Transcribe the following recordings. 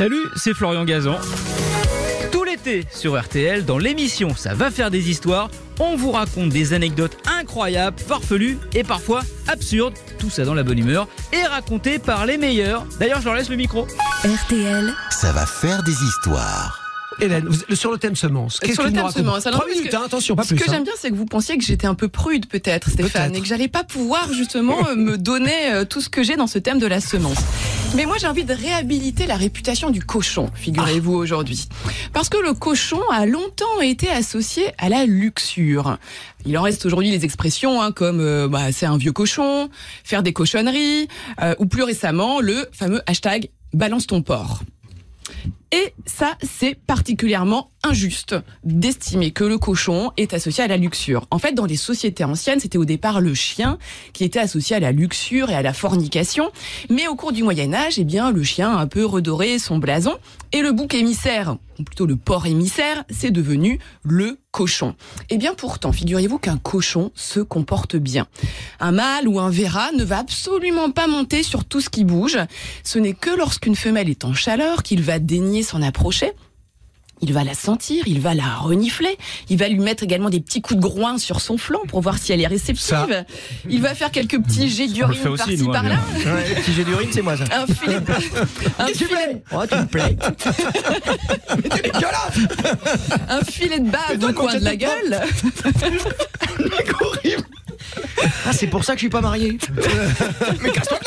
Salut, c'est Florian Gazan. Tout l'été sur RTL, dans l'émission Ça va faire des histoires, on vous raconte des anecdotes incroyables, farfelues et parfois absurdes, tout ça dans la bonne humeur, et racontées par les meilleurs. D'ailleurs, je leur laisse le micro. RTL, Ça va faire des histoires. Hélène, vous- sur le thème semence, qu'est-ce Sur que le thème semence, alors, minutes, que- hein, attention, pas Ce plus. que hein. j'aime bien, c'est que vous pensiez que j'étais un peu prude, peut-être, Stéphane, Peut-être. et que j'allais pas pouvoir justement euh, me donner euh, tout ce que j'ai dans ce thème de la semence. Mais moi, j'ai envie de réhabiliter la réputation du cochon, figurez-vous aujourd'hui, parce que le cochon a longtemps été associé à la luxure. Il en reste aujourd'hui les expressions hein, comme euh, bah, c'est un vieux cochon, faire des cochonneries, euh, ou plus récemment le fameux hashtag balance ton porc. Et ça, c'est particulièrement injuste d'estimer que le cochon est associé à la luxure. En fait, dans les sociétés anciennes, c'était au départ le chien qui était associé à la luxure et à la fornication. Mais au cours du Moyen Âge, eh bien, le chien a un peu redoré son blason et le bouc émissaire, ou plutôt le porc émissaire, c'est devenu le cochon. Eh bien, pourtant, figurez-vous qu'un cochon se comporte bien. Un mâle ou un verra ne va absolument pas monter sur tout ce qui bouge. Ce n'est que lorsqu'une femelle est en chaleur qu'il va daigner s'en approcher. Il va la sentir, il va la renifler, il va lui mettre également des petits coups de groin sur son flanc pour voir si elle est réceptive. Ça. Il va faire quelques petits jets d'urine par-ci hein, par-là. Ouais, petit jet d'urine, c'est moi ça. Un filet, de... un, filet... Oh, tu me plais. un filet de bave au coin de la gueule. Ah, c'est pour ça que je suis pas marié. mais casse-toi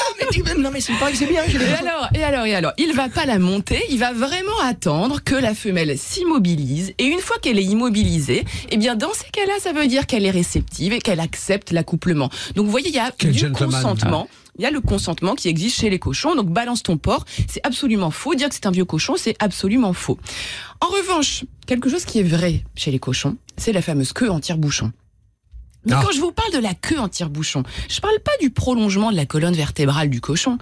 non, mais c'est pas que c'est bien. Et alors, et alors, et alors, il va pas la monter, il va vraiment attendre que la femelle s'immobilise. Et une fois qu'elle est immobilisée, eh bien, dans ces cas-là, ça veut dire qu'elle est réceptive et qu'elle accepte l'accouplement. Donc, vous voyez, il y a Quel du gentleman. consentement. Il y a le consentement qui existe chez les cochons. Donc, balance ton porc, c'est absolument faux. Dire que c'est un vieux cochon, c'est absolument faux. En revanche, quelque chose qui est vrai chez les cochons, c'est la fameuse queue en tire-bouchon. Mais Ah. quand je vous parle de la queue en tire-bouchon, je parle pas du prolongement de la colonne vertébrale du cochon.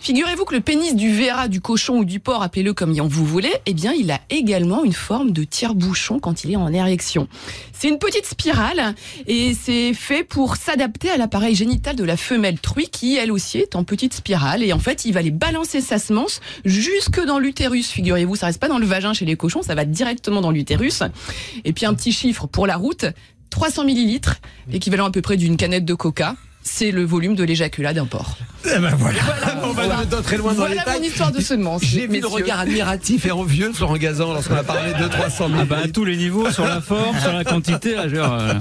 Figurez-vous que le pénis du verra, du cochon ou du porc, appelez-le comme vous voulez, eh bien, il a également une forme de tire-bouchon quand il est en érection. C'est une petite spirale et c'est fait pour s'adapter à l'appareil génital de la femelle truie qui, elle aussi, est en petite spirale. Et en fait, il va aller balancer sa semence jusque dans l'utérus. Figurez-vous, ça reste pas dans le vagin chez les cochons, ça va directement dans l'utérus. Et puis un petit chiffre pour la route, 300 millilitres, équivalent à peu près d'une canette de coca. C'est le volume de l'éjaculat d'un porc. Eh ben voilà, on va Voilà. dans très loin dans les Voilà mon détails. histoire de semence. J'ai vu le regard admiratif et envieux de Florent Gazan lorsqu'on a parlé de 300 000. Ah bah à tous les niveaux, sur la forme, sur la quantité, là, je, euh,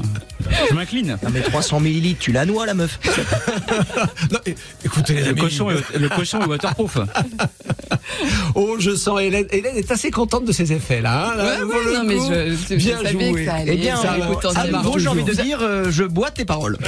je m'incline. Non, mais 300 millilitres, tu la noies, la meuf. Non, écoutez les Le amis, cochon, est, le cochon est waterproof. oh je sens Hélène. Hélène est assez contente de ses effets là. hein, là, Ouais, pour ouais, le non, mais je, je Bien savais joué. que ça allait. Eh bien, ça ça- j'ai envie de dire, euh, je bois tes paroles.